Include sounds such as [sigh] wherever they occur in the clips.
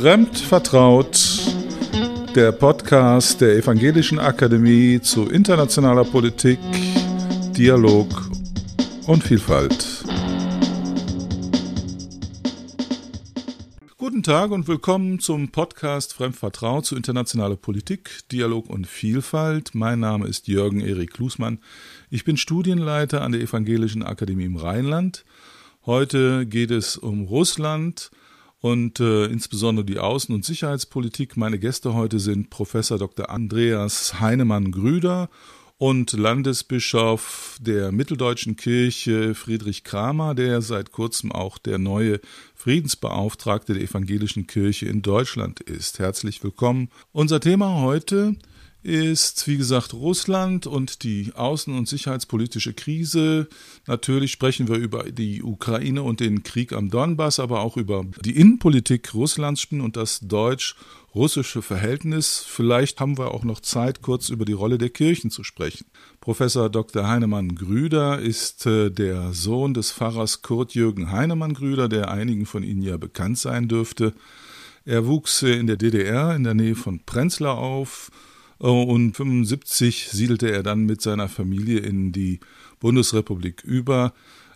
Fremd vertraut, der Podcast der Evangelischen Akademie zu internationaler Politik, Dialog und Vielfalt. Guten Tag und willkommen zum Podcast Fremd vertraut zu internationaler Politik, Dialog und Vielfalt. Mein Name ist Jürgen Erik Klusmann. Ich bin Studienleiter an der Evangelischen Akademie im Rheinland. Heute geht es um Russland und äh, insbesondere die Außen- und Sicherheitspolitik. Meine Gäste heute sind Professor Dr. Andreas Heinemann-Grüder und Landesbischof der Mitteldeutschen Kirche Friedrich Kramer, der seit kurzem auch der neue Friedensbeauftragte der Evangelischen Kirche in Deutschland ist. Herzlich willkommen. Unser Thema heute ist, wie gesagt, Russland und die außen- und sicherheitspolitische Krise. Natürlich sprechen wir über die Ukraine und den Krieg am Donbass, aber auch über die Innenpolitik Russlands und das deutsch-russische Verhältnis. Vielleicht haben wir auch noch Zeit, kurz über die Rolle der Kirchen zu sprechen. Professor Dr. Heinemann Grüder ist äh, der Sohn des Pfarrers Kurt-Jürgen Heinemann Grüder, der einigen von Ihnen ja bekannt sein dürfte. Er wuchs äh, in der DDR in der Nähe von Prenzlau auf und 75 siedelte er dann mit seiner Familie in die Bundesrepublik über.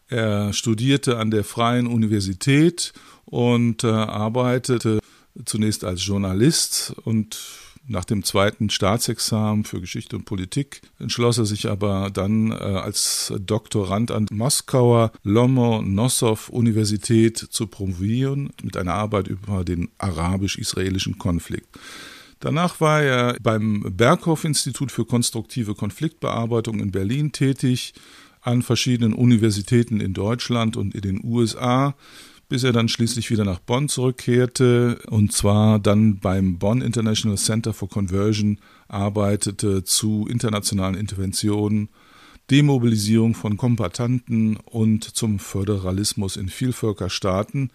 Er studierte an der Freien Universität und äh, arbeitete zunächst als Journalist und nach dem zweiten Staatsexamen für Geschichte und Politik entschloss er sich aber dann äh, als Doktorand an Moskauer Lomonossow-Universität zu promovieren mit einer Arbeit über den arabisch-israelischen Konflikt. Danach war er beim Berghoff-Institut für konstruktive Konfliktbearbeitung in Berlin tätig, an verschiedenen Universitäten in Deutschland und in den USA, bis er dann schließlich wieder nach Bonn zurückkehrte und zwar dann beim Bonn International Center for Conversion arbeitete zu internationalen Interventionen, Demobilisierung von Kombatanten und zum Föderalismus in Vielvölkerstaaten.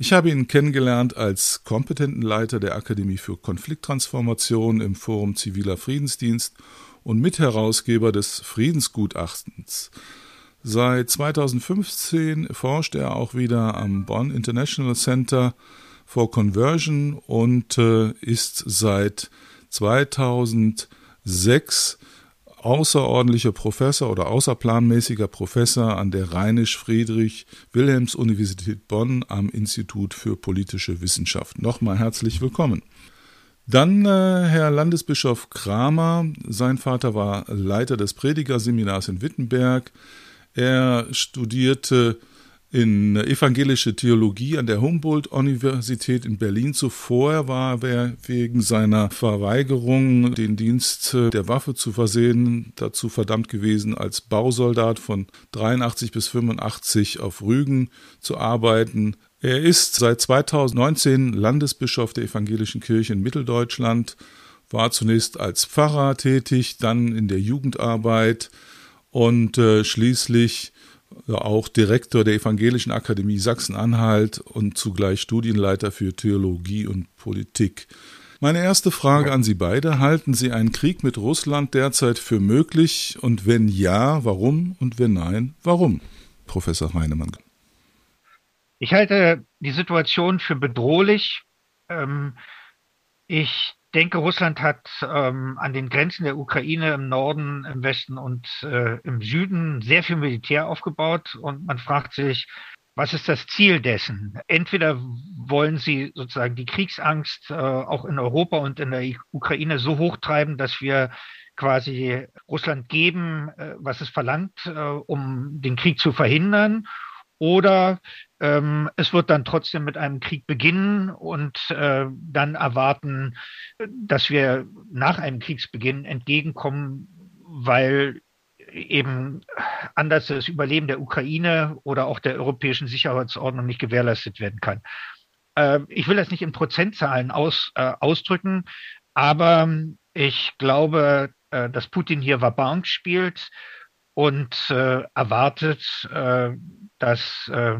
Ich habe ihn kennengelernt als kompetenten Leiter der Akademie für Konflikttransformation im Forum Ziviler Friedensdienst und Mitherausgeber des Friedensgutachtens. Seit 2015 forscht er auch wieder am Bonn International Center for Conversion und äh, ist seit 2006 außerordentlicher Professor oder außerplanmäßiger Professor an der Rheinisch-Friedrich-Wilhelms-Universität Bonn am Institut für politische Wissenschaft. Nochmal herzlich willkommen. Dann äh, Herr Landesbischof Kramer. Sein Vater war Leiter des Predigerseminars in Wittenberg. Er studierte in evangelische Theologie an der Humboldt-Universität in Berlin. Zuvor war er wegen seiner Verweigerung, den Dienst der Waffe zu versehen, dazu verdammt gewesen, als Bausoldat von 83 bis 85 auf Rügen zu arbeiten. Er ist seit 2019 Landesbischof der Evangelischen Kirche in Mitteldeutschland, war zunächst als Pfarrer tätig, dann in der Jugendarbeit und äh, schließlich auch Direktor der Evangelischen Akademie Sachsen-Anhalt und zugleich Studienleiter für Theologie und Politik. Meine erste Frage an Sie beide. Halten Sie einen Krieg mit Russland derzeit für möglich? Und wenn ja, warum? Und wenn nein, warum? Professor Heinemann. Ich halte die Situation für bedrohlich. Ähm, ich denke, Russland hat ähm, an den Grenzen der Ukraine im Norden, im Westen und äh, im Süden sehr viel Militär aufgebaut. Und man fragt sich, was ist das Ziel dessen? Entweder wollen sie sozusagen die Kriegsangst äh, auch in Europa und in der Ukraine so hochtreiben, dass wir quasi Russland geben, äh, was es verlangt, äh, um den Krieg zu verhindern. Oder ähm, es wird dann trotzdem mit einem Krieg beginnen und äh, dann erwarten, dass wir nach einem Kriegsbeginn entgegenkommen, weil eben anders das Überleben der Ukraine oder auch der europäischen Sicherheitsordnung nicht gewährleistet werden kann. Äh, ich will das nicht in Prozentzahlen aus, äh, ausdrücken, aber ich glaube, äh, dass Putin hier Wabank spielt und äh, erwartet, äh, dass äh,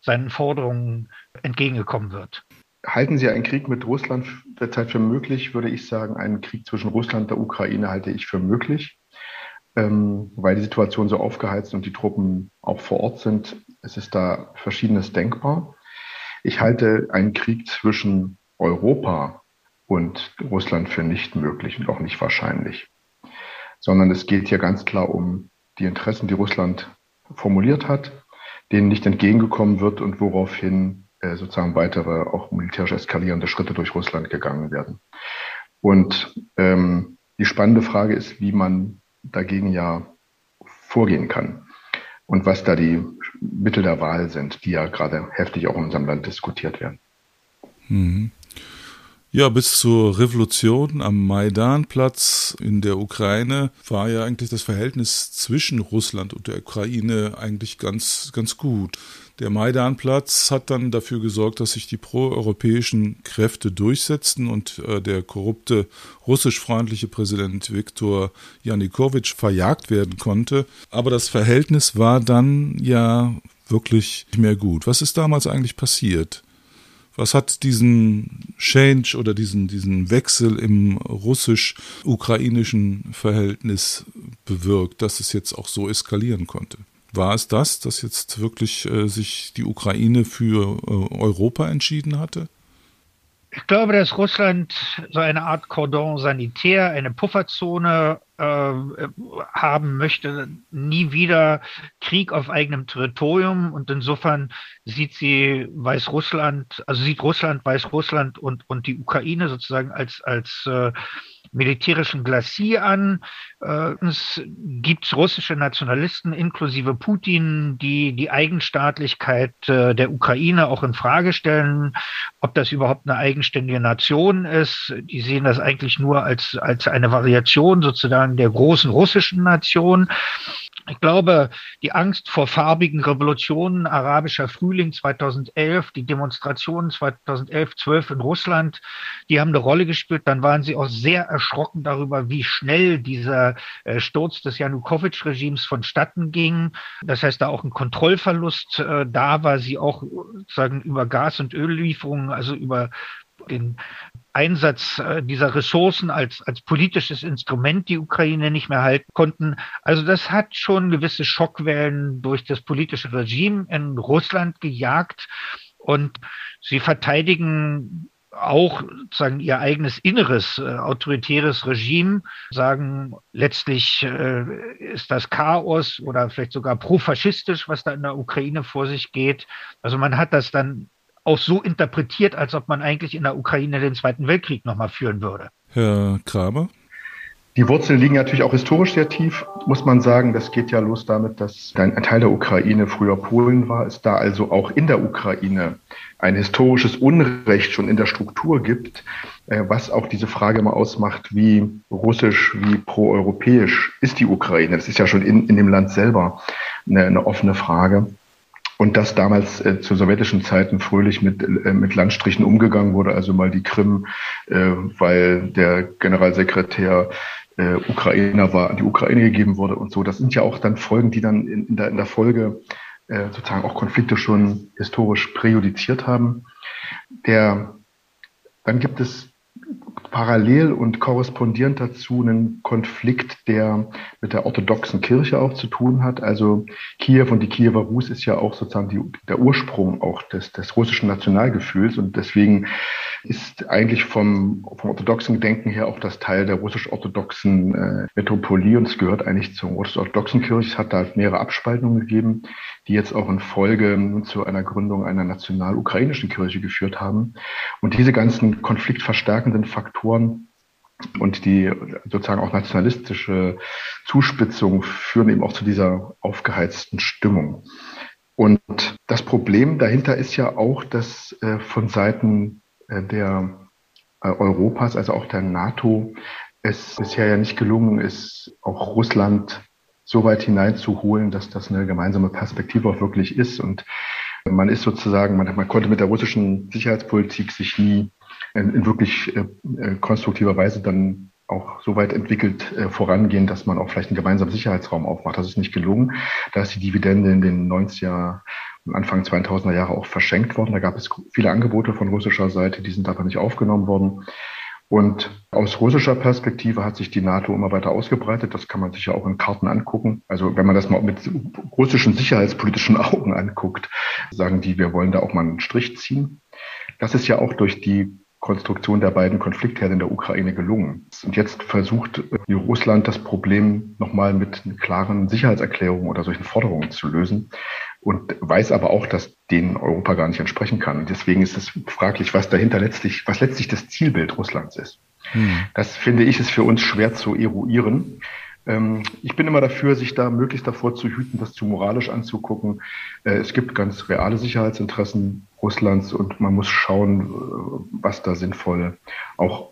seinen Forderungen entgegengekommen wird. Halten Sie einen Krieg mit Russland derzeit für möglich? Würde ich sagen, einen Krieg zwischen Russland und der Ukraine halte ich für möglich, ähm, weil die Situation so aufgeheizt und die Truppen auch vor Ort sind. Es ist da Verschiedenes denkbar. Ich halte einen Krieg zwischen Europa und Russland für nicht möglich und auch nicht wahrscheinlich, sondern es geht hier ganz klar um die Interessen, die Russland formuliert hat, denen nicht entgegengekommen wird und woraufhin äh, sozusagen weitere auch militärisch eskalierende Schritte durch Russland gegangen werden. Und ähm, die spannende Frage ist, wie man dagegen ja vorgehen kann und was da die Mittel der Wahl sind, die ja gerade heftig auch in unserem Land diskutiert werden. Mhm. Ja, bis zur Revolution am Maidanplatz in der Ukraine war ja eigentlich das Verhältnis zwischen Russland und der Ukraine eigentlich ganz, ganz gut. Der Maidanplatz hat dann dafür gesorgt, dass sich die proeuropäischen Kräfte durchsetzten und äh, der korrupte russischfreundliche Präsident Viktor Janukowitsch verjagt werden konnte. Aber das Verhältnis war dann ja wirklich nicht mehr gut. Was ist damals eigentlich passiert? Was hat diesen Change oder diesen, diesen Wechsel im russisch-ukrainischen Verhältnis bewirkt, dass es jetzt auch so eskalieren konnte? War es das, dass jetzt wirklich äh, sich die Ukraine für äh, Europa entschieden hatte? Ich glaube, dass Russland so eine Art Cordon sanitär, eine Pufferzone haben möchte, nie wieder Krieg auf eigenem Territorium. Und insofern sieht sie Weißrussland, also sieht Russland, Weißrussland und, und die Ukraine sozusagen als, als äh, militärischen Glacier an. Äh, es gibt russische Nationalisten inklusive Putin, die die Eigenstaatlichkeit äh, der Ukraine auch in Frage stellen, ob das überhaupt eine eigenständige Nation ist. Die sehen das eigentlich nur als, als eine Variation sozusagen der großen russischen Nation. Ich glaube, die Angst vor farbigen Revolutionen, arabischer Frühling 2011, die Demonstrationen 2011, 12 in Russland, die haben eine Rolle gespielt. Dann waren sie auch sehr erschrocken darüber, wie schnell dieser äh, Sturz des Janukowitsch-Regimes vonstatten ging. Das heißt, da auch ein Kontrollverlust äh, da war, sie auch sozusagen über Gas- und Öllieferungen, also über den Einsatz äh, dieser Ressourcen als, als politisches Instrument die Ukraine nicht mehr halten konnten. Also das hat schon gewisse Schockwellen durch das politische Regime in Russland gejagt und sie verteidigen auch sozusagen ihr eigenes inneres äh, autoritäres Regime, sagen letztlich äh, ist das Chaos oder vielleicht sogar profaschistisch, was da in der Ukraine vor sich geht. Also man hat das dann auch so interpretiert, als ob man eigentlich in der Ukraine den Zweiten Weltkrieg nochmal führen würde. Herr Kramer? Die Wurzeln liegen natürlich auch historisch sehr tief, muss man sagen. Das geht ja los damit, dass ein Teil der Ukraine früher Polen war, es da also auch in der Ukraine ein historisches Unrecht schon in der Struktur gibt, äh, was auch diese Frage mal ausmacht, wie russisch, wie proeuropäisch ist die Ukraine. Das ist ja schon in, in dem Land selber eine, eine offene Frage und dass damals äh, zu sowjetischen Zeiten fröhlich mit, äh, mit Landstrichen umgegangen wurde, also mal die Krim, äh, weil der Generalsekretär äh, Ukrainer war, an die Ukraine gegeben wurde und so. Das sind ja auch dann Folgen, die dann in, in, der, in der Folge äh, sozusagen auch Konflikte schon historisch präjudiziert haben. Der, dann gibt es parallel und korrespondierend dazu einen Konflikt, der mit der orthodoxen Kirche auch zu tun hat. Also Kiew und die Kiewer Rus ist ja auch sozusagen die, der Ursprung auch des, des russischen Nationalgefühls und deswegen ist eigentlich vom, vom orthodoxen Denken her auch das Teil der russisch-orthodoxen äh, Metropolie und es gehört eigentlich zur russisch-orthodoxen Kirche. Es hat da mehrere Abspaltungen gegeben, die jetzt auch in Folge zu einer Gründung einer national-ukrainischen Kirche geführt haben. Und diese ganzen konfliktverstärkenden Faktoren und die sozusagen auch nationalistische Zuspitzung führen eben auch zu dieser aufgeheizten Stimmung. Und das Problem dahinter ist ja auch, dass äh, von Seiten der äh, Europas, also auch der NATO, es bisher ja nicht gelungen ist, auch Russland so weit hineinzuholen, dass das eine gemeinsame Perspektive auch wirklich ist. Und man ist sozusagen, man, man konnte mit der russischen Sicherheitspolitik sich nie in, in wirklich äh, äh, konstruktiver Weise dann auch so weit entwickelt äh, vorangehen, dass man auch vielleicht einen gemeinsamen Sicherheitsraum aufmacht. Das ist nicht gelungen. Da ist die Dividende in den 90er und Anfang 2000er Jahre auch verschenkt worden. Da gab es viele Angebote von russischer Seite, die sind aber nicht aufgenommen worden. Und aus russischer Perspektive hat sich die NATO immer weiter ausgebreitet. Das kann man sich ja auch in Karten angucken. Also wenn man das mal mit russischen sicherheitspolitischen [laughs] Augen anguckt, sagen die, wir wollen da auch mal einen Strich ziehen. Das ist ja auch durch die Konstruktion der beiden Konfliktherde in der Ukraine gelungen. Und jetzt versucht Russland das Problem nochmal mit klaren Sicherheitserklärungen oder solchen Forderungen zu lösen und weiß aber auch, dass denen Europa gar nicht entsprechen kann. Und deswegen ist es fraglich, was dahinter letztlich, was letztlich das Zielbild Russlands ist. Hm. Das finde ich ist für uns schwer zu eruieren. Ähm, ich bin immer dafür, sich da möglichst davor zu hüten, das zu moralisch anzugucken. Äh, es gibt ganz reale Sicherheitsinteressen Russlands und man muss schauen, äh, was da sinnvoll auch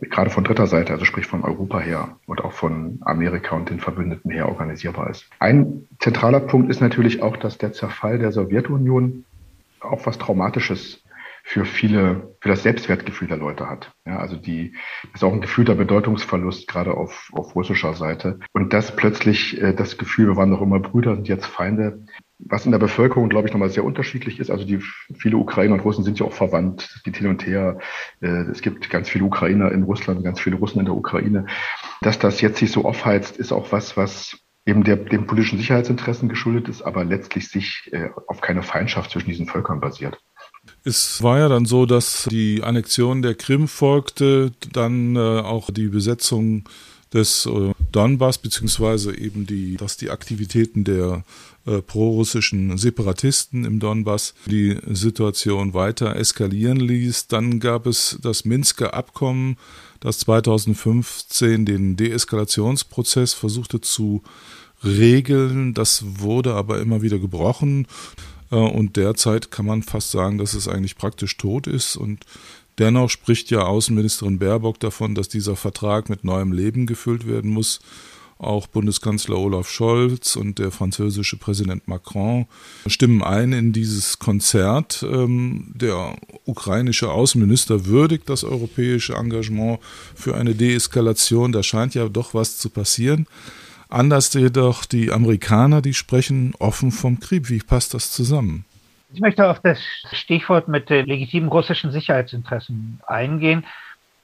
gerade von dritter Seite, also sprich von Europa her und auch von Amerika und den Verbündeten her organisierbar ist. Ein zentraler Punkt ist natürlich auch, dass der Zerfall der Sowjetunion auch was Traumatisches für viele, für das Selbstwertgefühl der Leute hat. Ja, also die, ist auch ein gefühlter Bedeutungsverlust, gerade auf, auf russischer Seite. Und das plötzlich, äh, das Gefühl, wir waren doch immer Brüder, sind jetzt Feinde, was in der Bevölkerung, glaube ich, nochmal sehr unterschiedlich ist. Also die viele Ukrainer und Russen sind ja auch verwandt, es geht hin und her. Äh, es gibt ganz viele Ukrainer in Russland, ganz viele Russen in der Ukraine. Dass das jetzt sich so aufheizt, ist auch was, was eben der, dem politischen Sicherheitsinteressen geschuldet ist, aber letztlich sich äh, auf keine Feindschaft zwischen diesen Völkern basiert. Es war ja dann so, dass die Annexion der Krim folgte, dann äh, auch die Besetzung des äh, Donbass, beziehungsweise eben die, dass die Aktivitäten der äh, prorussischen Separatisten im Donbass die Situation weiter eskalieren ließ. Dann gab es das Minsker Abkommen, das 2015 den Deeskalationsprozess versuchte zu regeln. Das wurde aber immer wieder gebrochen. Äh, und derzeit kann man fast sagen, dass es eigentlich praktisch tot ist. Und dennoch spricht ja Außenministerin Baerbock davon, dass dieser Vertrag mit neuem Leben gefüllt werden muss. Auch Bundeskanzler Olaf Scholz und der französische Präsident Macron stimmen ein in dieses Konzert. Ähm, der ukrainische Außenminister würdigt das europäische Engagement für eine Deeskalation. Da scheint ja doch was zu passieren. Anders jedoch die Amerikaner, die sprechen offen vom Krieg. Wie passt das zusammen? Ich möchte auf das Stichwort mit den legitimen russischen Sicherheitsinteressen eingehen.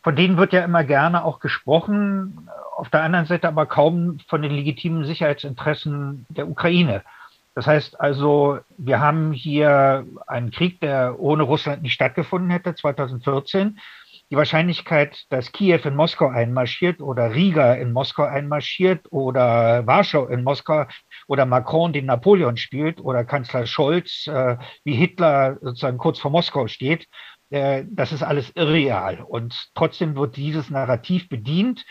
Von denen wird ja immer gerne auch gesprochen, auf der anderen Seite aber kaum von den legitimen Sicherheitsinteressen der Ukraine. Das heißt also, wir haben hier einen Krieg, der ohne Russland nicht stattgefunden hätte, 2014 die Wahrscheinlichkeit, dass Kiew in Moskau einmarschiert oder Riga in Moskau einmarschiert oder Warschau in Moskau oder Macron den Napoleon spielt oder Kanzler Scholz äh, wie Hitler sozusagen kurz vor Moskau steht, äh, das ist alles irreal. Und trotzdem wird dieses Narrativ bedient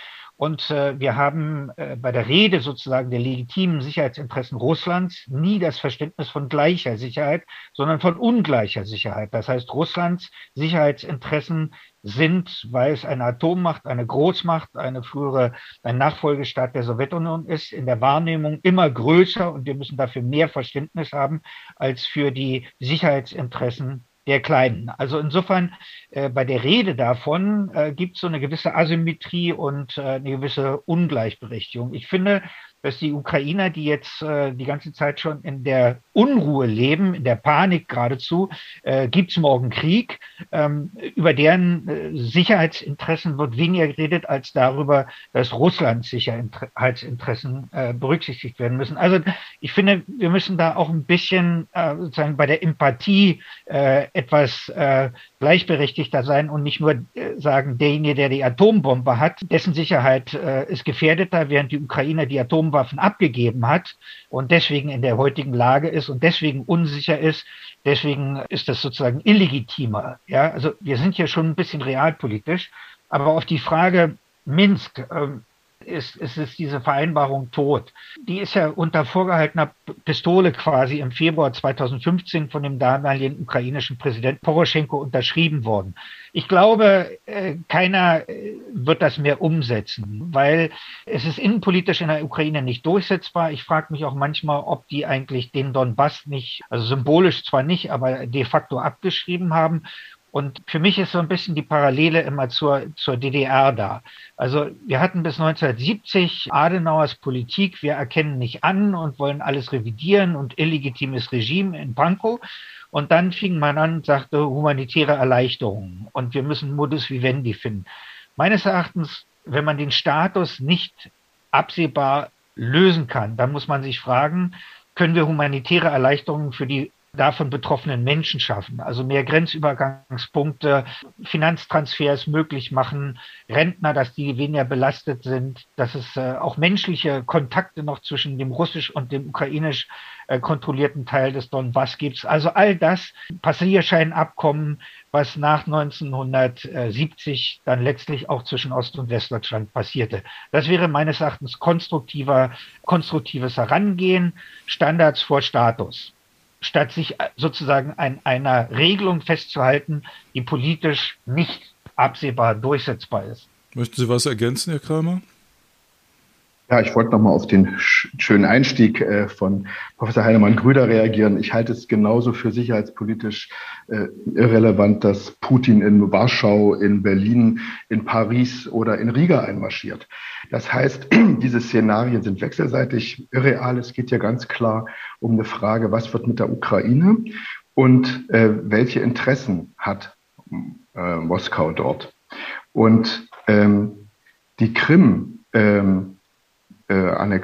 und äh, wir haben äh, bei der Rede sozusagen der legitimen Sicherheitsinteressen Russlands nie das Verständnis von gleicher Sicherheit, sondern von ungleicher Sicherheit. Das heißt, Russlands Sicherheitsinteressen sind, weil es eine Atommacht, eine Großmacht, eine frühere, ein Nachfolgestaat der Sowjetunion ist, in der Wahrnehmung immer größer und wir müssen dafür mehr Verständnis haben als für die Sicherheitsinteressen der Kleinen. Also insofern äh, bei der Rede davon äh, gibt es so eine gewisse Asymmetrie und äh, eine gewisse Ungleichberechtigung. Ich finde, dass die Ukrainer, die jetzt äh, die ganze Zeit schon in der Unruhe leben, in der Panik geradezu, äh, gibt es morgen Krieg, ähm, über deren äh, Sicherheitsinteressen wird weniger geredet als darüber, dass Russlands Sicherheitsinteressen äh, berücksichtigt werden müssen. Also ich finde, wir müssen da auch ein bisschen äh, sozusagen bei der Empathie äh, etwas äh, gleichberechtigter sein und nicht nur äh, sagen, derjenige, der die Atombombe hat, dessen Sicherheit äh, ist gefährdeter, während die Ukrainer die Atomwaffen abgegeben hat und deswegen in der heutigen Lage ist und deswegen unsicher ist, deswegen ist das sozusagen illegitimer. Ja, also wir sind hier schon ein bisschen realpolitisch, aber auf die Frage Minsk, ähm, ist, ist, ist diese Vereinbarung tot. Die ist ja unter vorgehaltener Pistole quasi im Februar 2015 von dem damaligen ukrainischen Präsident Poroschenko unterschrieben worden. Ich glaube, äh, keiner äh, wird das mehr umsetzen, weil es ist innenpolitisch in der Ukraine nicht durchsetzbar. Ich frage mich auch manchmal, ob die eigentlich den Donbass nicht, also symbolisch zwar nicht, aber de facto abgeschrieben haben und für mich ist so ein bisschen die Parallele immer zur, zur DDR da. Also wir hatten bis 1970 Adenauers Politik, wir erkennen nicht an und wollen alles revidieren und illegitimes Regime in Pankow. Und dann fing man an und sagte humanitäre Erleichterungen und wir müssen Modus vivendi finden. Meines Erachtens, wenn man den Status nicht absehbar lösen kann, dann muss man sich fragen, können wir humanitäre Erleichterungen für die davon betroffenen Menschen schaffen. Also mehr Grenzübergangspunkte, Finanztransfers möglich machen, Rentner, dass die weniger belastet sind, dass es äh, auch menschliche Kontakte noch zwischen dem russisch und dem ukrainisch äh, kontrollierten Teil des Donbass gibt. Also all das, Passierscheinabkommen, was nach 1970 dann letztlich auch zwischen Ost- und Westdeutschland passierte. Das wäre meines Erachtens konstruktiver, konstruktives Herangehen, Standards vor Status statt sich äh, sozusagen an einer Regelung festzuhalten, die politisch nicht absehbar durchsetzbar ist. Möchten Sie was ergänzen, Herr Kramer? Ja, ich wollte nochmal auf den schönen Einstieg äh, von Professor Heinemann-Grüder reagieren. Ich halte es genauso für sicherheitspolitisch äh, irrelevant, dass Putin in Warschau, in Berlin, in Paris oder in Riga einmarschiert. Das heißt, [clears throat] diese Szenarien sind wechselseitig irreal. Es geht ja ganz klar um eine Frage, was wird mit der Ukraine und äh, welche Interessen hat äh, Moskau dort. Und ähm, die Krim, ähm, äh,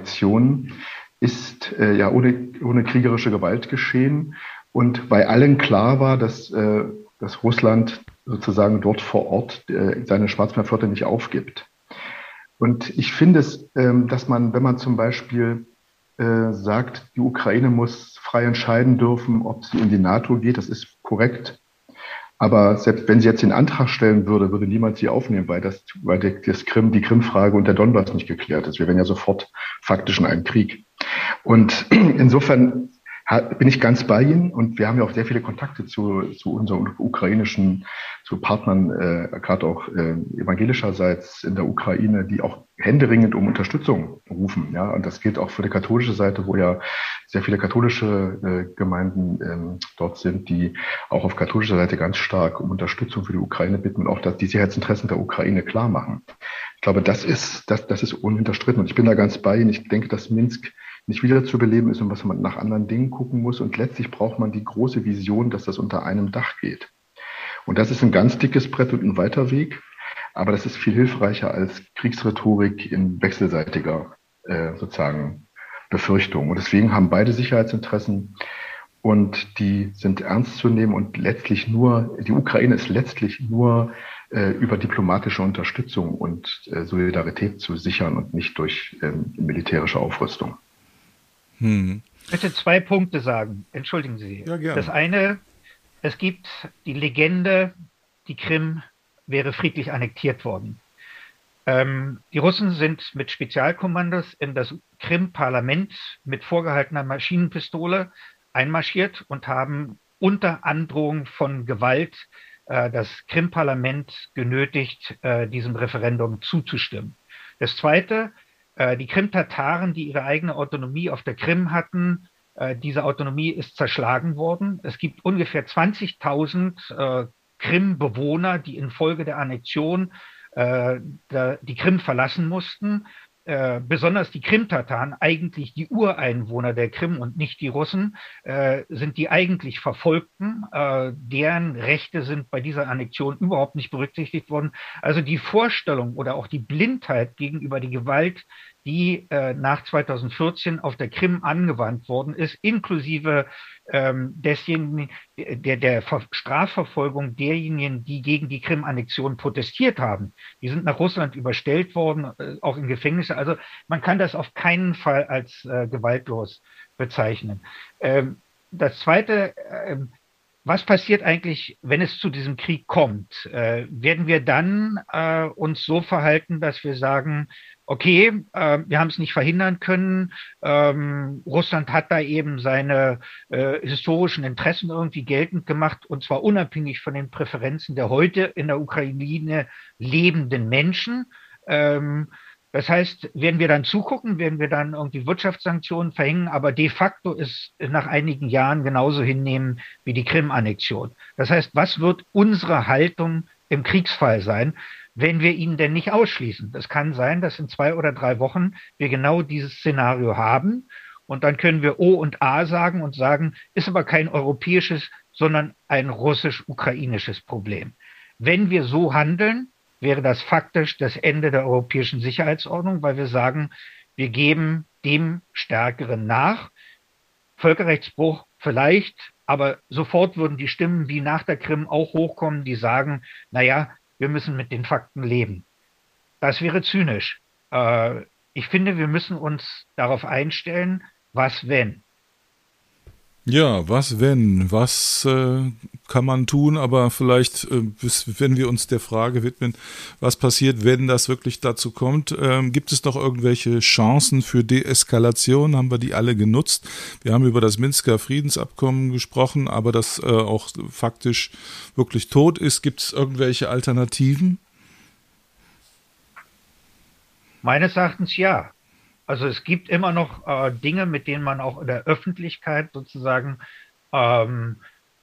ist äh, ja ohne, ohne kriegerische Gewalt geschehen und bei allen klar war, dass, äh, dass Russland sozusagen dort vor Ort äh, seine Schwarzmeerflotte nicht aufgibt. Und ich finde es, ähm, dass man, wenn man zum Beispiel äh, sagt, die Ukraine muss frei entscheiden dürfen, ob sie in die NATO geht, das ist korrekt. Aber selbst wenn sie jetzt den Antrag stellen würde, würde niemand sie aufnehmen, weil das, weil das Krim, die Krimfrage und der Donbass nicht geklärt ist. Wir wären ja sofort faktisch in einem Krieg. Und [clears throat] insofern bin ich ganz bei Ihnen und wir haben ja auch sehr viele Kontakte zu, zu unseren ukrainischen, zu Partnern, äh, gerade auch äh, evangelischerseits in der Ukraine, die auch händeringend um Unterstützung rufen. Ja, und das gilt auch für die katholische Seite, wo ja sehr viele katholische äh, Gemeinden ähm, dort sind, die auch auf katholischer Seite ganz stark um Unterstützung für die Ukraine bitten und auch dass die Sicherheitsinteressen der Ukraine klar machen. Ich glaube, das ist, das, das ist unhinterstritten. Und ich bin da ganz bei Ihnen. Ich denke, dass Minsk nicht wieder zu beleben ist und was man nach anderen Dingen gucken muss. Und letztlich braucht man die große Vision, dass das unter einem Dach geht. Und das ist ein ganz dickes Brett und ein weiter Weg. Aber das ist viel hilfreicher als Kriegsrhetorik in wechselseitiger äh, sozusagen Befürchtung. Und deswegen haben beide Sicherheitsinteressen und die sind ernst zu nehmen und letztlich nur, die Ukraine ist letztlich nur äh, über diplomatische Unterstützung und äh, Solidarität zu sichern und nicht durch ähm, militärische Aufrüstung. Hm. Ich möchte zwei Punkte sagen. Entschuldigen Sie. Ja, gerne. Das eine, es gibt die Legende, die Krim wäre friedlich annektiert worden. Ähm, die Russen sind mit Spezialkommandos in das Krim-Parlament mit vorgehaltener Maschinenpistole einmarschiert und haben unter Androhung von Gewalt äh, das Krim-Parlament genötigt, äh, diesem Referendum zuzustimmen. Das Zweite, die Krim-Tataren, die ihre eigene Autonomie auf der Krim hatten, äh, diese Autonomie ist zerschlagen worden. Es gibt ungefähr 20.000 äh, Krim-Bewohner, die infolge der Annexion die Krim verlassen mussten. Äh, besonders die Krim-Tataren, eigentlich die Ureinwohner der Krim und nicht die Russen, äh, sind die eigentlich Verfolgten. Äh, deren Rechte sind bei dieser Annexion überhaupt nicht berücksichtigt worden. Also die Vorstellung oder auch die Blindheit gegenüber die Gewalt, die äh, nach 2014 auf der Krim angewandt worden ist, inklusive ähm, desjenigen, der, der Strafverfolgung derjenigen, die gegen die Krim-Annexion protestiert haben. Die sind nach Russland überstellt worden, äh, auch in Gefängnisse. Also man kann das auf keinen Fall als äh, gewaltlos bezeichnen. Ähm, das Zweite, äh, was passiert eigentlich, wenn es zu diesem Krieg kommt? Äh, werden wir dann äh, uns so verhalten, dass wir sagen, okay, äh, wir haben es nicht verhindern können. Ähm, Russland hat da eben seine äh, historischen Interessen irgendwie geltend gemacht und zwar unabhängig von den Präferenzen der heute in der Ukraine lebenden Menschen. Ähm, das heißt, werden wir dann zugucken, werden wir dann irgendwie Wirtschaftssanktionen verhängen, aber de facto ist nach einigen Jahren genauso hinnehmen wie die Krim-Annexion. Das heißt, was wird unsere Haltung im Kriegsfall sein? wenn wir ihn denn nicht ausschließen. Das kann sein, dass in zwei oder drei Wochen wir genau dieses Szenario haben. Und dann können wir O und A sagen und sagen, ist aber kein europäisches, sondern ein russisch-ukrainisches Problem. Wenn wir so handeln, wäre das faktisch das Ende der europäischen Sicherheitsordnung, weil wir sagen, wir geben dem Stärkeren nach. Völkerrechtsbruch vielleicht, aber sofort würden die Stimmen wie nach der Krim auch hochkommen, die sagen, naja, wir müssen mit den Fakten leben. Das wäre zynisch. Äh, ich finde, wir müssen uns darauf einstellen, was wenn. Ja, was wenn? Was äh, kann man tun? Aber vielleicht, äh, bis, wenn wir uns der Frage widmen, was passiert, wenn das wirklich dazu kommt, ähm, gibt es noch irgendwelche Chancen für Deeskalation? Haben wir die alle genutzt? Wir haben über das Minsker Friedensabkommen gesprochen, aber das äh, auch faktisch wirklich tot ist. Gibt es irgendwelche Alternativen? Meines Erachtens ja. Also es gibt immer noch äh, Dinge, mit denen man auch in der Öffentlichkeit sozusagen ähm,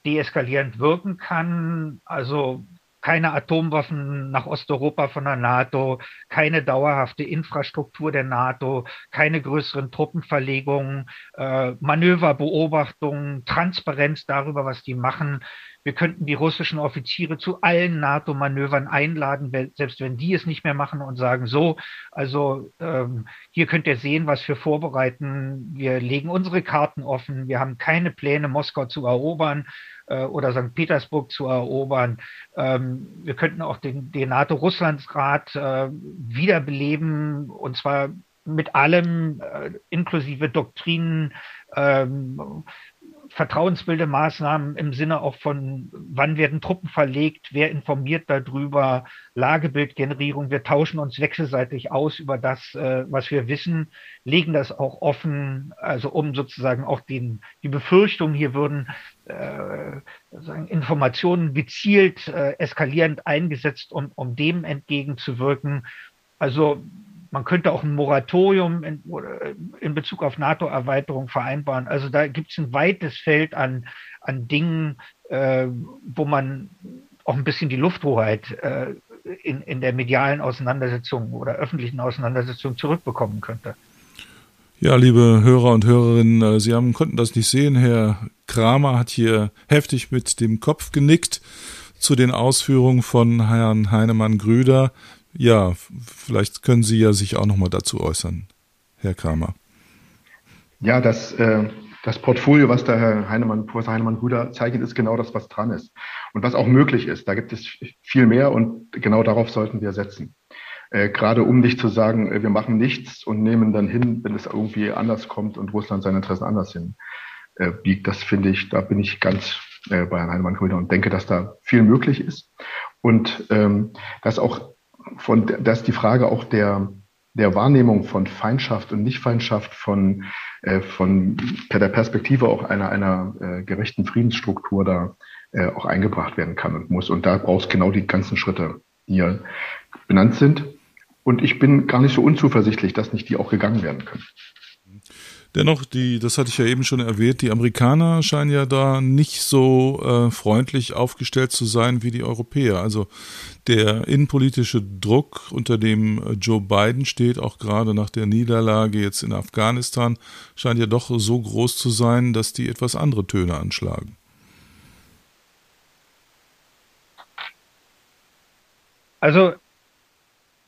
deeskalierend wirken kann. Also keine Atomwaffen nach Osteuropa von der NATO, keine dauerhafte Infrastruktur der NATO, keine größeren Truppenverlegungen, äh, Manöverbeobachtungen, Transparenz darüber, was die machen. Wir könnten die russischen Offiziere zu allen NATO-Manövern einladen, selbst wenn die es nicht mehr machen und sagen, so, also ähm, hier könnt ihr sehen, was wir vorbereiten. Wir legen unsere Karten offen. Wir haben keine Pläne, Moskau zu erobern äh, oder St. Petersburg zu erobern. Ähm, wir könnten auch den, den NATO-Russlandsrat äh, wiederbeleben und zwar mit allem, äh, inklusive Doktrinen, ähm, vertrauensbildende Maßnahmen im Sinne auch von, wann werden Truppen verlegt, wer informiert darüber, Lagebildgenerierung. Wir tauschen uns wechselseitig aus über das, äh, was wir wissen, legen das auch offen, also um sozusagen auch den, die Befürchtung, hier würden äh, sagen, Informationen gezielt äh, eskalierend eingesetzt, um, um dem entgegenzuwirken. Also man könnte auch ein Moratorium in, in Bezug auf NATO-Erweiterung vereinbaren. Also da gibt es ein weites Feld an, an Dingen, äh, wo man auch ein bisschen die Lufthoheit äh, in, in der medialen Auseinandersetzung oder öffentlichen Auseinandersetzung zurückbekommen könnte. Ja, liebe Hörer und Hörerinnen, äh, Sie haben, konnten das nicht sehen. Herr Kramer hat hier heftig mit dem Kopf genickt zu den Ausführungen von Herrn Heinemann Grüder. Ja, vielleicht können Sie ja sich auch nochmal dazu äußern, Herr Kramer. Ja, das, äh, das Portfolio, was der Herr Heinemann, Professor Heinemann Brüder zeichnet, ist genau das, was dran ist und was auch möglich ist. Da gibt es viel mehr und genau darauf sollten wir setzen. Äh, gerade um nicht zu sagen, äh, wir machen nichts und nehmen dann hin, wenn es irgendwie anders kommt und Russland seine Interessen anders hin äh, biegt. Das finde ich, da bin ich ganz äh, bei Herrn Heinemann Grüner und denke, dass da viel möglich ist und ähm, dass auch von, dass die Frage auch der, der Wahrnehmung von Feindschaft und Nichtfeindschaft von, äh, von der Perspektive auch einer, einer äh, gerechten Friedensstruktur da äh, auch eingebracht werden kann und muss. Und da brauchst genau die ganzen Schritte, die hier benannt sind. Und ich bin gar nicht so unzuversichtlich, dass nicht die auch gegangen werden können. Dennoch, die, das hatte ich ja eben schon erwähnt, die Amerikaner scheinen ja da nicht so äh, freundlich aufgestellt zu sein wie die Europäer. Also der innenpolitische Druck, unter dem äh, Joe Biden steht, auch gerade nach der Niederlage jetzt in Afghanistan, scheint ja doch so groß zu sein, dass die etwas andere Töne anschlagen. Also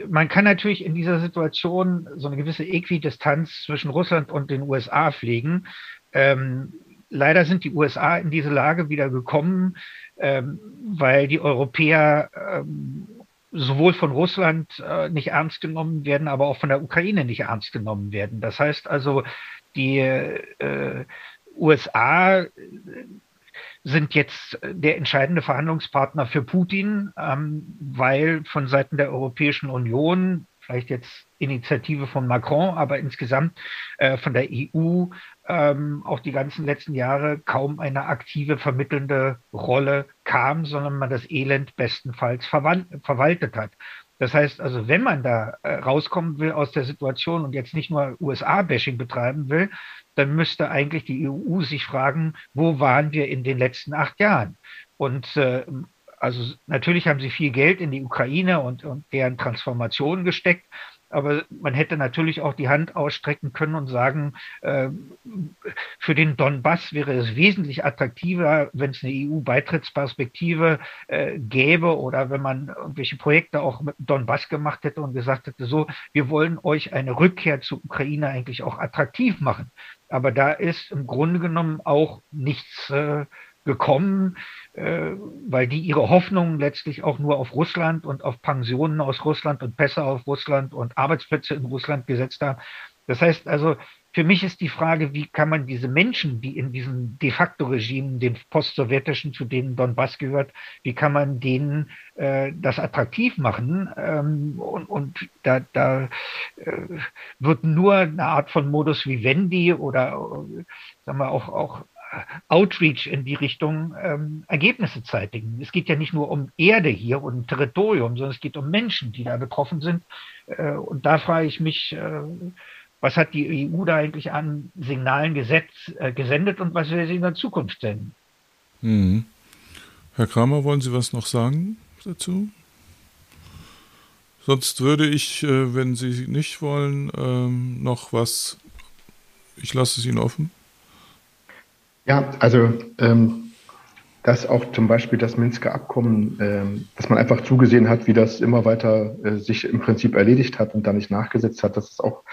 man kann natürlich in dieser Situation so eine gewisse Äquidistanz zwischen Russland und den USA pflegen. Ähm, leider sind die USA in diese Lage wieder gekommen, ähm, weil die Europäer ähm, sowohl von Russland äh, nicht ernst genommen werden, aber auch von der Ukraine nicht ernst genommen werden. Das heißt also, die äh, USA sind jetzt der entscheidende Verhandlungspartner für Putin, ähm, weil von Seiten der Europäischen Union, vielleicht jetzt Initiative von Macron, aber insgesamt äh, von der EU ähm, auch die ganzen letzten Jahre kaum eine aktive vermittelnde Rolle kam, sondern man das Elend bestenfalls verwaltet hat. Das heißt also, wenn man da äh, rauskommen will aus der Situation und jetzt nicht nur USA-Bashing betreiben will, dann müsste eigentlich die EU sich fragen, wo waren wir in den letzten acht Jahren? Und äh, also natürlich haben sie viel Geld in die Ukraine und, und deren Transformation gesteckt, Aber man hätte natürlich auch die Hand ausstrecken können und sagen, äh, für den Donbass wäre es wesentlich attraktiver, wenn es eine EU-Beitrittsperspektive äh, gäbe oder wenn man irgendwelche Projekte auch mit Donbass gemacht hätte und gesagt hätte, so, wir wollen euch eine Rückkehr zur Ukraine eigentlich auch attraktiv machen. Aber da ist im Grunde genommen auch nichts äh, gekommen, äh, weil die ihre Hoffnungen letztlich auch nur auf Russland und auf Pensionen aus Russland und Pässe auf Russland und Arbeitsplätze in Russland gesetzt haben. Das heißt also, für mich ist die Frage, wie kann man diese Menschen, die in diesen de facto Regimen, dem postsowjetischen, zu denen Donbass gehört, wie kann man denen äh, das attraktiv machen? Ähm, und, und da, da äh, wird nur eine Art von Modus vivendi oder äh, sagen wir auch, auch Outreach in die Richtung ähm, Ergebnisse zeitigen. Es geht ja nicht nur um Erde hier und Territorium, sondern es geht um Menschen, die da betroffen sind. Äh, und da frage ich mich, äh, was hat die EU da eigentlich an Signalen gesetzt, äh, gesendet und was will sie in der Zukunft senden? Hm. Herr Kramer, wollen Sie was noch sagen dazu? Sonst würde ich, äh, wenn Sie nicht wollen, ähm, noch was. Ich lasse es Ihnen offen. Ja, also ähm, dass auch zum Beispiel das Minsker Abkommen, ähm, dass man einfach zugesehen hat, wie das immer weiter äh, sich im Prinzip erledigt hat und da nicht nachgesetzt hat, dass es auch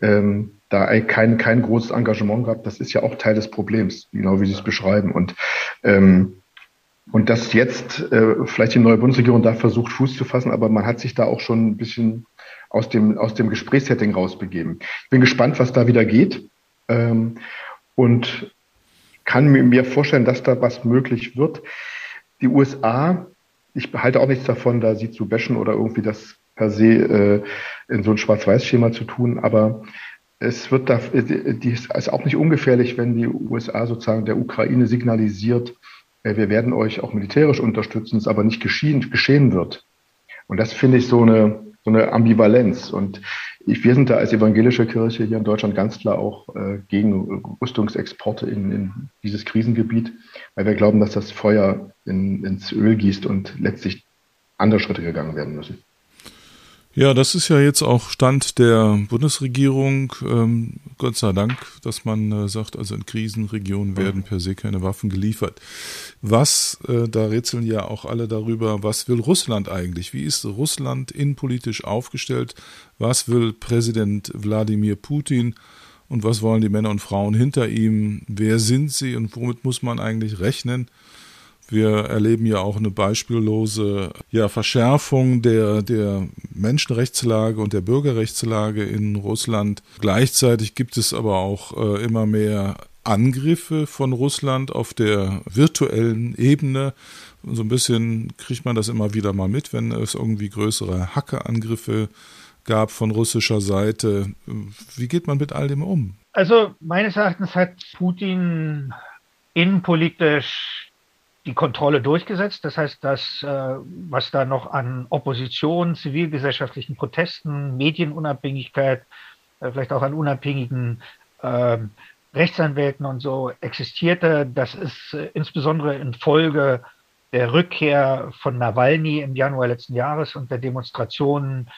ähm, da kein, kein großes Engagement gab, das ist ja auch Teil des Problems, genau wie Sie es beschreiben. Und ähm, und dass jetzt äh, vielleicht die neue Bundesregierung da versucht, Fuß zu fassen, aber man hat sich da auch schon ein bisschen aus dem, aus dem Gesprächssetting rausbegeben. Ich bin gespannt, was da wieder geht. Ähm, und kann mir vorstellen, dass da was möglich wird. Die USA, ich behalte auch nichts davon, da sie zu bashen oder irgendwie das per se äh, in so ein Schwarz-Weiß-Schema zu tun, aber es wird da, die ist auch nicht ungefährlich, wenn die USA sozusagen der Ukraine signalisiert, äh, wir werden euch auch militärisch unterstützen, es aber nicht geschehen, geschehen wird. Und das finde ich so eine, so eine Ambivalenz. Und ich, wir sind da als evangelische Kirche hier in Deutschland ganz klar auch äh, gegen Rüstungsexporte in, in, dieses Krisengebiet, weil wir glauben, dass das Feuer in, ins Öl gießt und letztlich andere Schritte gegangen werden müssen. Ja, das ist ja jetzt auch Stand der Bundesregierung. Ähm, Gott sei Dank, dass man äh, sagt, also in Krisenregionen werden per se keine Waffen geliefert. Was, äh, da rätseln ja auch alle darüber, was will Russland eigentlich? Wie ist Russland innenpolitisch aufgestellt? Was will Präsident Wladimir Putin? Und was wollen die Männer und Frauen hinter ihm? Wer sind sie und womit muss man eigentlich rechnen? Wir erleben ja auch eine beispiellose ja, Verschärfung der, der Menschenrechtslage und der Bürgerrechtslage in Russland. Gleichzeitig gibt es aber auch äh, immer mehr Angriffe von Russland auf der virtuellen Ebene. So ein bisschen kriegt man das immer wieder mal mit, wenn es irgendwie größere Hackerangriffe gab von russischer Seite. Wie geht man mit all dem um? Also meines Erachtens hat Putin innenpolitisch die Kontrolle durchgesetzt. Das heißt, dass äh, was da noch an Opposition, zivilgesellschaftlichen Protesten, Medienunabhängigkeit, äh, vielleicht auch an unabhängigen äh, Rechtsanwälten und so existierte, das ist äh, insbesondere infolge der Rückkehr von Nawalny im Januar letzten Jahres und der Demonstrationen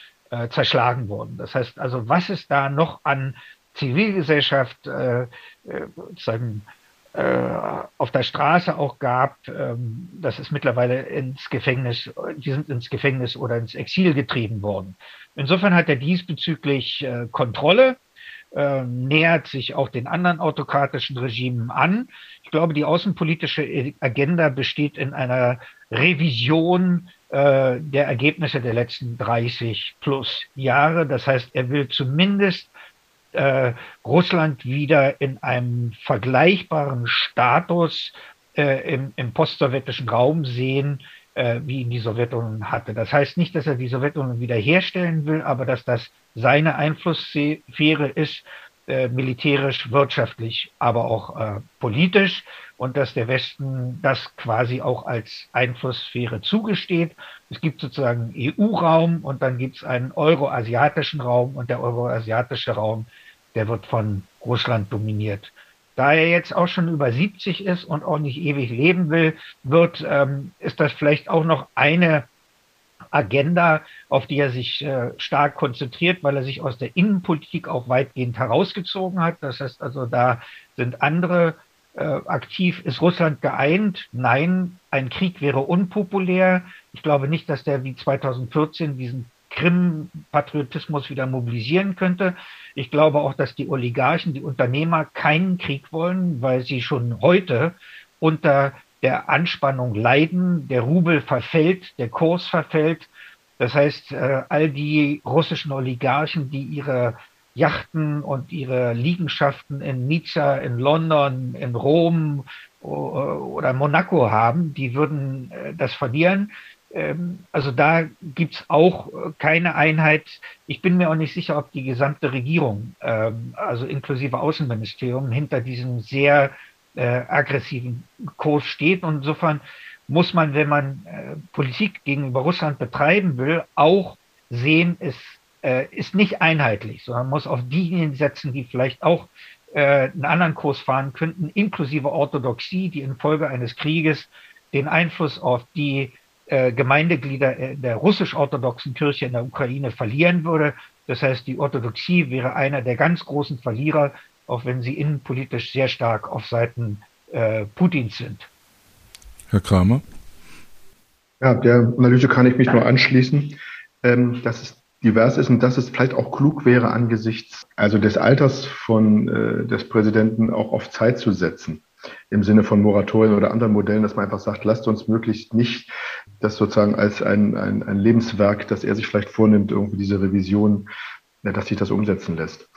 zerschlagen worden. Das heißt also, was es da noch an Zivilgesellschaft äh, äh, auf der Straße auch gab, ähm, das ist mittlerweile ins Gefängnis, die sind ins Gefängnis oder ins Exil getrieben worden. Insofern hat er diesbezüglich äh, Kontrolle, äh, nähert sich auch den anderen autokratischen Regimen an. Ich glaube, die außenpolitische Agenda besteht in einer Revision äh, der Ergebnisse der letzten 30 plus Jahre. Das heißt, er will zumindest äh, Russland wieder in einem vergleichbaren Status äh, im, im postsowjetischen Raum sehen, äh, wie ihn die Sowjetunion hatte. Das heißt nicht, dass er die Sowjetunion wiederherstellen will, aber dass das seine Einflusssphäre ist, äh, militärisch, wirtschaftlich, aber auch äh, politisch und dass der Westen das quasi auch als Einflusssphäre zugesteht. Es gibt sozusagen EU-Raum und dann gibt es einen euroasiatischen Raum und der euroasiatische Raum, der wird von Russland dominiert. Da er jetzt auch schon über 70 ist und auch nicht ewig leben will, wird, ähm, ist das vielleicht auch noch eine Agenda, auf die er sich äh, stark konzentriert, weil er sich aus der Innenpolitik auch weitgehend herausgezogen hat. Das heißt also, da sind andere äh, aktiv. Ist Russland geeint? Nein, ein Krieg wäre unpopulär. Ich glaube nicht, dass der wie 2014 diesen Krim-Patriotismus wieder mobilisieren könnte. Ich glaube auch, dass die Oligarchen, die Unternehmer keinen Krieg wollen, weil sie schon heute unter der Anspannung leiden. Der Rubel verfällt, der Kurs verfällt. Das heißt, äh, all die russischen Oligarchen, die ihre Yachten und ihre Liegenschaften in Nizza, in London, in Rom oder Monaco haben, die würden äh, das verlieren. Ähm, also da gibt's auch keine Einheit. Ich bin mir auch nicht sicher, ob die gesamte Regierung, ähm, also inklusive Außenministerium, hinter diesem sehr äh, aggressiven Kurs steht. Und insofern muss man, wenn man äh, Politik gegenüber Russland betreiben will, auch sehen, es äh, ist nicht einheitlich, sondern muss auf diejenigen setzen, die vielleicht auch äh, einen anderen Kurs fahren könnten, inklusive Orthodoxie, die infolge eines Krieges den Einfluss auf die äh, Gemeindeglieder der russisch-orthodoxen Kirche in der Ukraine verlieren würde. Das heißt, die Orthodoxie wäre einer der ganz großen Verlierer, auch wenn sie innenpolitisch sehr stark auf Seiten äh, Putins sind. Herr Kramer? Ja, der Analyse kann ich mich nur anschließen, ähm, dass es divers ist und dass es vielleicht auch klug wäre, angesichts also des Alters von äh, des Präsidenten auch auf Zeit zu setzen im Sinne von Moratorien oder anderen Modellen, dass man einfach sagt, lasst uns möglichst nicht das sozusagen als ein, ein, ein Lebenswerk, das er sich vielleicht vornimmt, irgendwie diese Revision, dass sich das umsetzen lässt.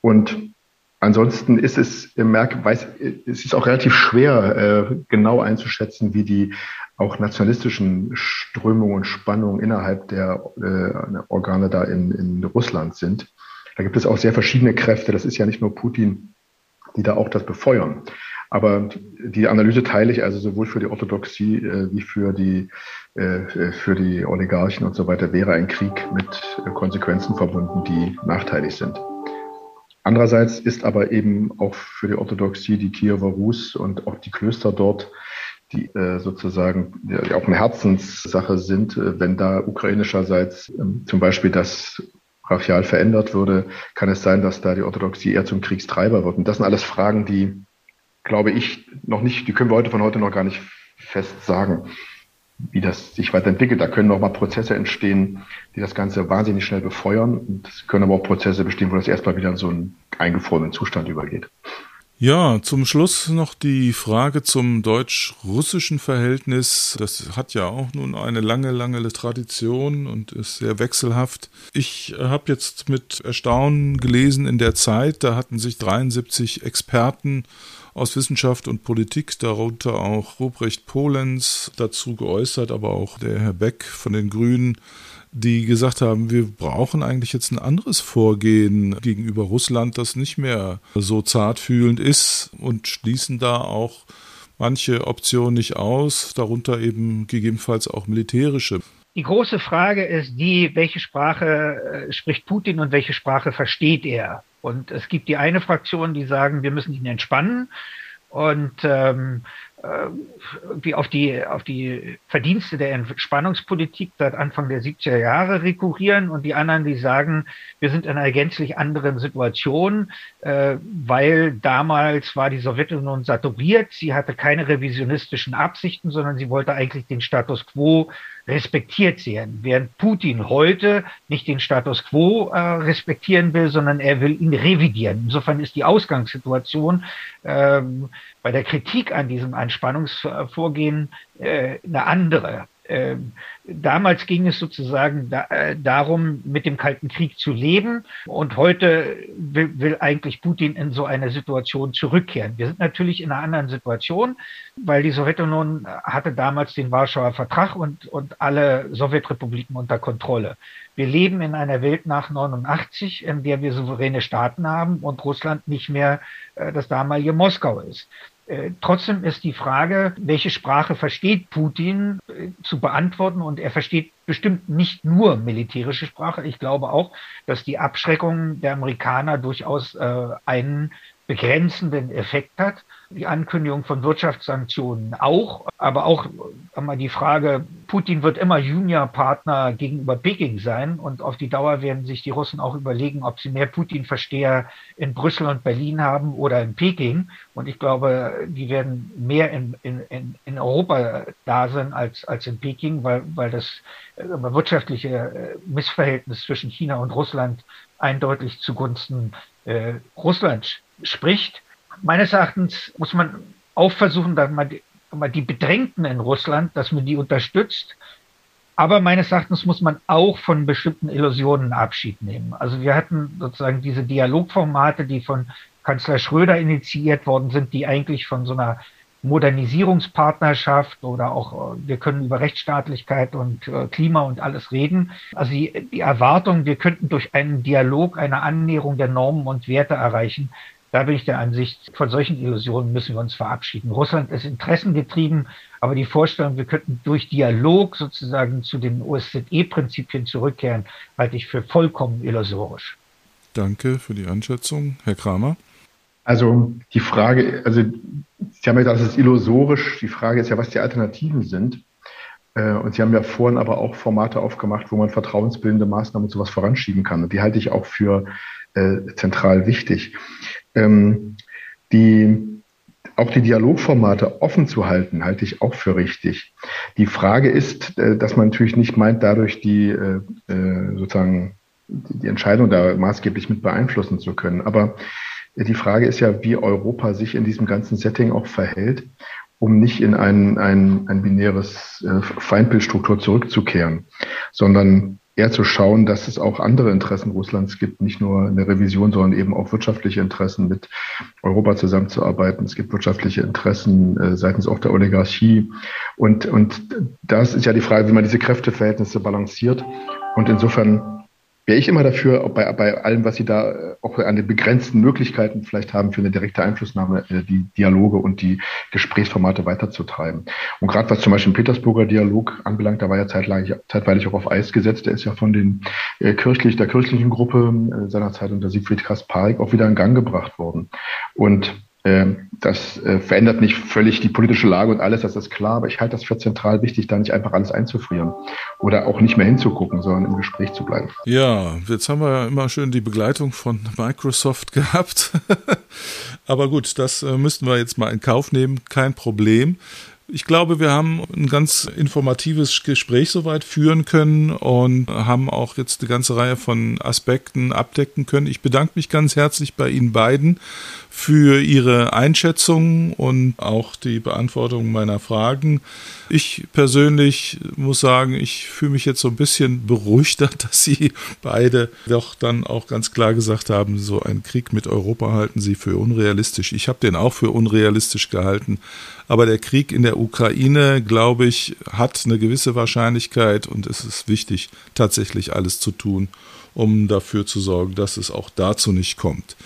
Und ansonsten ist es im Merk, weiß, es ist auch relativ schwer, äh, genau einzuschätzen, wie die auch nationalistischen Strömungen und Spannungen innerhalb der äh, Organe da in, in Russland sind. Da gibt es auch sehr verschiedene Kräfte. Das ist ja nicht nur Putin, die da auch das befeuern. Aber die Analyse teile ich also sowohl für die Orthodoxie äh, wie für die, äh, für die Oligarchen und so weiter wäre ein Krieg mit Konsequenzen verbunden, die nachteilig sind. Andererseits ist aber eben auch für die Orthodoxie die Kiewer Rus und auch die Klöster dort, die äh, sozusagen die auch eine Herzenssache sind, äh, wenn da ukrainischerseits äh, zum Beispiel das brachial verändert würde, kann es sein, dass da die Orthodoxie eher zum Kriegstreiber wird. Und das sind alles Fragen, die glaube ich, noch nicht, die können wir heute von heute noch gar nicht fest sagen, wie das sich weiterentwickelt. Da können noch mal Prozesse entstehen, die das Ganze wahnsinnig schnell befeuern. Und es können aber auch Prozesse bestehen, wo das erstmal wieder in so einen eingefrorenen Zustand übergeht. Ja, zum Schluss noch die Frage zum deutsch-russischen Verhältnis. Das hat ja auch nun eine lange, lange Tradition und ist sehr wechselhaft. Ich habe jetzt mit Erstaunen gelesen in der Zeit, da hatten sich 73 Experten aus Wissenschaft und Politik, darunter auch Ruprecht Polenz dazu geäußert, aber auch der Herr Beck von den Grünen, die gesagt haben, wir brauchen eigentlich jetzt ein anderes Vorgehen gegenüber Russland, das nicht mehr so zartfühlend ist und schließen da auch manche Optionen nicht aus, darunter eben gegebenenfalls auch militärische. Die große Frage ist die, welche Sprache äh, spricht Putin und welche Sprache versteht er? Und es gibt die eine Fraktion, die sagen, wir müssen ihn entspannen und ähm, irgendwie auf die, auf die Verdienste der Entspannungspolitik seit Anfang der 70er Jahre rekurrieren und die anderen, die sagen, wir sind in einer gänzlich anderen Situation, äh, weil damals war die Sowjetunion saturiert, sie hatte keine revisionistischen Absichten, sondern sie wollte eigentlich den Status quo respektiert sehen, während Putin heute nicht den Status quo äh, respektieren will, sondern er will ihn revidieren. Insofern ist die Ausgangssituation ähm, bei der Kritik an diesem Anspannungsvorgehen äh, eine andere. Ähm, damals ging es sozusagen da, äh, darum, mit dem Kalten Krieg zu leben. Und heute will, will, eigentlich Putin in so eine Situation zurückkehren. Wir sind natürlich in einer anderen Situation, weil die Sowjetunion hatte damals den Warschauer Vertrag und, und alle Sowjetrepubliken unter Kontrolle. Wir leben in einer Welt nach 89, in der wir souveräne Staaten haben und Russland nicht mehr äh, das damalige Moskau ist. Äh, trotzdem ist die Frage, welche Sprache versteht Putin, äh, zu beantworten. Und er versteht bestimmt nicht nur militärische Sprache. Ich glaube auch, dass die Abschreckung der Amerikaner durchaus äh, einen begrenzenden Effekt hat. Die Ankündigung von Wirtschaftssanktionen auch, aber auch einmal die Frage, Putin wird immer Juniorpartner gegenüber Peking sein. Und auf die Dauer werden sich die Russen auch überlegen, ob sie mehr Putin-Versteher in Brüssel und Berlin haben oder in Peking. Und ich glaube, die werden mehr in, in, in Europa da sein als, als in Peking, weil, weil das wirtschaftliche äh, Missverhältnis zwischen China und Russland eindeutig zugunsten äh, Russlands spricht meines Erachtens muss man auch versuchen, dass man die, die Bedrängten in Russland, dass man die unterstützt. Aber meines Erachtens muss man auch von bestimmten Illusionen Abschied nehmen. Also wir hatten sozusagen diese Dialogformate, die von Kanzler Schröder initiiert worden sind, die eigentlich von so einer Modernisierungspartnerschaft oder auch, wir können über Rechtsstaatlichkeit und äh, Klima und alles reden. Also die, die Erwartung, wir könnten durch einen Dialog eine Annäherung der Normen und Werte erreichen, da bin ich der Ansicht, von solchen Illusionen müssen wir uns verabschieden. Russland ist interessengetrieben, aber die Vorstellung, wir könnten durch Dialog sozusagen zu den OSZE-Prinzipien zurückkehren, halte ich für vollkommen illusorisch. Danke für die Einschätzung. Herr Kramer? Also die Frage, also Sie haben ja gesagt, es ist illusorisch. Die Frage ist ja, was die Alternativen sind. Äh, und Sie haben ja vorhin aber auch Formate aufgemacht, wo man vertrauensbildende Maßnahmen und sowas voranschieben kann. Und die halte ich auch für äh, zentral wichtig ähm, die, auch die Dialogformate offen zu halten, halte ich auch für richtig. Die Frage ist, äh, dass man natürlich nicht meint, dadurch die äh, äh sozusagen die Entscheidung da maßgeblich mit beeinflussen zu können. Aber die Frage ist ja, wie Europa sich in diesem ganzen Setting auch verhält, um nicht in ein, ein, ein binäres äh, Feindbildstruktur zurückzukehren, sondern eher zu schauen, dass es auch andere Interessen Russlands gibt, nicht nur eine Revision, sondern eben auch wirtschaftliche Interessen mit Europa zusammenzuarbeiten. Es gibt wirtschaftliche Interessen äh, seitens auch der Oligarchie. Und, und das ist ja die Frage, wie man diese Kräfteverhältnisse balanciert. Und insofern wäre ich immer dafür, bei, bei allem, was Sie da äh, auch an den begrenzten Möglichkeiten vielleicht haben für eine direkte Einflussnahme, äh, die Dialoge und die Gesprächsformate weiterzutreiben. Und gerade was zum Beispiel den Petersburger Dialog anbelangt, da war ja zeitweilig, zeitweilig auch auf Eis gesetzt. Der ist ja von den äh, kirchlich, der kirchlichen Gruppe äh, seinerzeit unter Siegfried Kasparik auch wieder in Gang gebracht worden. Und das äh, verändert nicht völlig die politische Lage und alles, das ist klar, aber ich halte das für zentral wichtig, da nicht einfach alles einzufrieren oder auch nicht mehr hinzugucken, sondern im Gespräch zu bleiben. Ja, jetzt haben wir ja immer schön die Begleitung von Microsoft [laughs] gehabt. aber gut, das äh, müssten wir jetzt mal in Kauf nehmen, kein Problem. Ich glaube, wir haben ein ganz informatives Gespräch soweit führen können und haben auch jetzt eine ganze Reihe von Aspekten abdecken können. Ich bedanke mich ganz herzlich bei Ihnen beiden für Ihre Einschätzung und auch die Beantwortung meiner Fragen. Ich persönlich muss sagen, ich fühle mich jetzt so ein bisschen beruhigter, [laughs] dass Sie beide doch dann auch ganz klar gesagt haben, so einen Krieg mit Europa halten Sie für unrealistisch. Ich habe den auch für unrealistisch gehalten. Aber der Krieg in der Ukraine, glaube ich, hat eine gewisse Wahrscheinlichkeit und es ist wichtig, tatsächlich alles zu tun, um dafür zu sorgen, dass es auch dazu nicht kommt.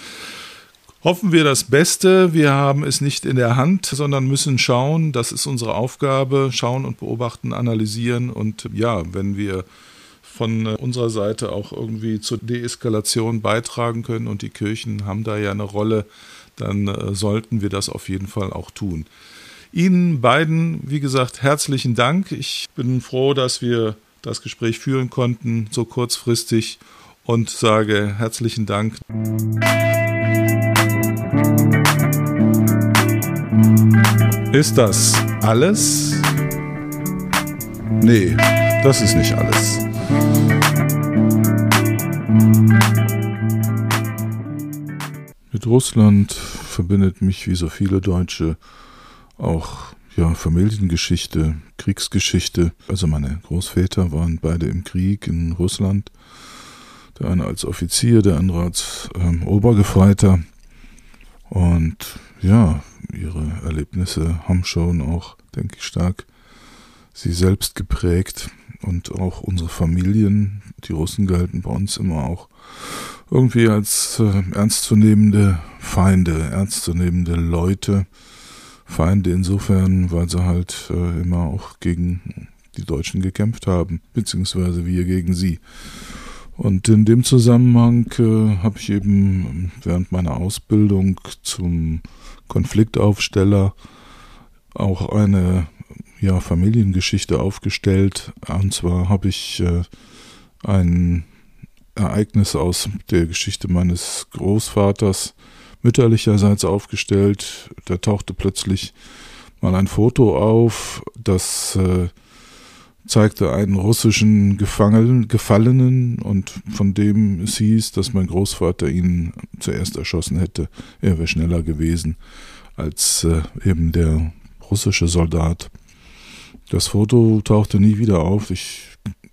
Hoffen wir das Beste. Wir haben es nicht in der Hand, sondern müssen schauen. Das ist unsere Aufgabe. Schauen und beobachten, analysieren. Und ja, wenn wir von unserer Seite auch irgendwie zur Deeskalation beitragen können und die Kirchen haben da ja eine Rolle, dann äh, sollten wir das auf jeden Fall auch tun. Ihnen beiden, wie gesagt, herzlichen Dank. Ich bin froh, dass wir das Gespräch führen konnten, so kurzfristig und sage herzlichen Dank. Ist das alles? Nee, das ist nicht alles. Mit Russland verbindet mich wie so viele Deutsche auch ja, Familiengeschichte, Kriegsgeschichte. Also meine Großväter waren beide im Krieg in Russland. Der eine als Offizier, der andere als ähm, Obergefreiter. Und ja, ihre Erlebnisse haben schon auch, denke ich, stark sie selbst geprägt und auch unsere Familien, die Russen galten bei uns immer auch irgendwie als äh, ernstzunehmende Feinde, ernstzunehmende Leute. Feinde insofern, weil sie halt äh, immer auch gegen die Deutschen gekämpft haben, beziehungsweise wir gegen sie. Und in dem Zusammenhang äh, habe ich eben während meiner Ausbildung zum Konfliktaufsteller auch eine ja, Familiengeschichte aufgestellt. Und zwar habe ich äh, ein Ereignis aus der Geschichte meines Großvaters mütterlicherseits aufgestellt. Da tauchte plötzlich mal ein Foto auf, das äh, zeigte einen russischen Gefangenen, Gefallenen und von dem es hieß, dass mein Großvater ihn zuerst erschossen hätte. Er wäre schneller gewesen als äh, eben der russische Soldat. Das Foto tauchte nie wieder auf. Ich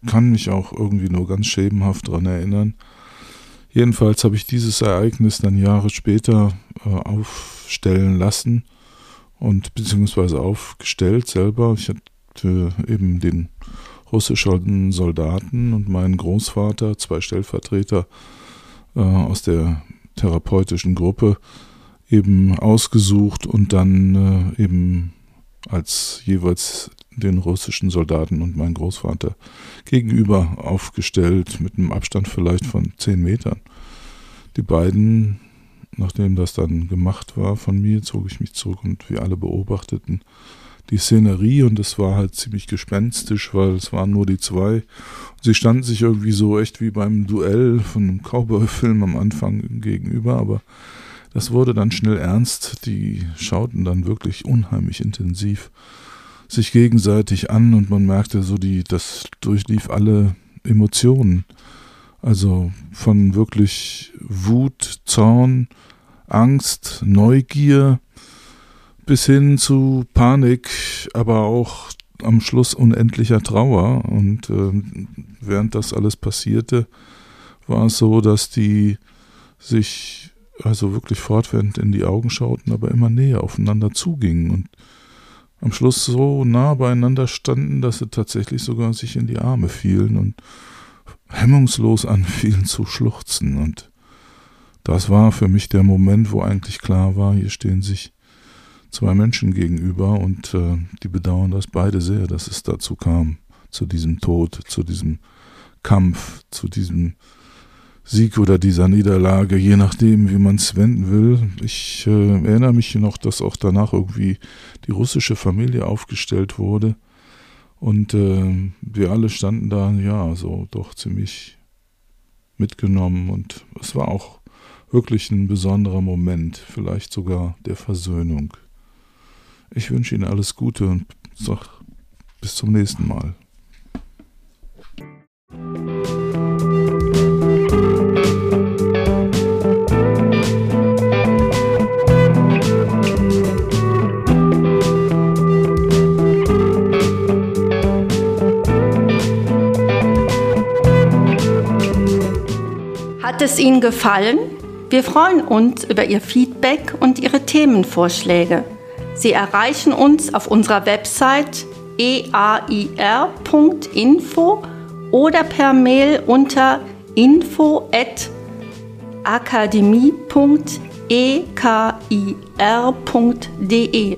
kann mich auch irgendwie nur ganz schemenhaft daran erinnern. Jedenfalls habe ich dieses Ereignis dann Jahre später äh, aufstellen lassen und beziehungsweise aufgestellt selber. Ich hatte eben den russischen Soldaten und meinen Großvater, zwei Stellvertreter äh, aus der therapeutischen Gruppe, eben ausgesucht und dann äh, eben als jeweils den russischen Soldaten und mein Großvater gegenüber aufgestellt, mit einem Abstand vielleicht von zehn Metern. Die beiden, nachdem das dann gemacht war von mir, zog ich mich zurück und wir alle beobachteten die Szenerie und es war halt ziemlich gespenstisch, weil es waren nur die zwei. Sie standen sich irgendwie so echt wie beim Duell von einem Cowboy-Film am Anfang gegenüber, aber das wurde dann schnell ernst. Die schauten dann wirklich unheimlich intensiv sich gegenseitig an und man merkte so, die, das durchlief alle Emotionen. Also von wirklich Wut, Zorn, Angst, Neugier bis hin zu Panik, aber auch am Schluss unendlicher Trauer. Und äh, während das alles passierte, war es so, dass die sich also wirklich fortwährend in die Augen schauten, aber immer näher aufeinander zugingen und am Schluss so nah beieinander standen, dass sie tatsächlich sogar sich in die Arme fielen und hemmungslos anfielen zu schluchzen. Und das war für mich der Moment, wo eigentlich klar war, hier stehen sich zwei Menschen gegenüber und äh, die bedauern das beide sehr, dass es dazu kam, zu diesem Tod, zu diesem Kampf, zu diesem Sieg oder dieser Niederlage, je nachdem, wie man es wenden will. Ich äh, erinnere mich noch, dass auch danach irgendwie die russische Familie aufgestellt wurde. Und äh, wir alle standen da, ja, so doch ziemlich mitgenommen. Und es war auch wirklich ein besonderer Moment, vielleicht sogar der Versöhnung. Ich wünsche Ihnen alles Gute und sag bis zum nächsten Mal. Hat es Ihnen gefallen? Wir freuen uns über Ihr Feedback und Ihre Themenvorschläge. Sie erreichen uns auf unserer Website eair.info oder per Mail unter info@akademie.ekir.de.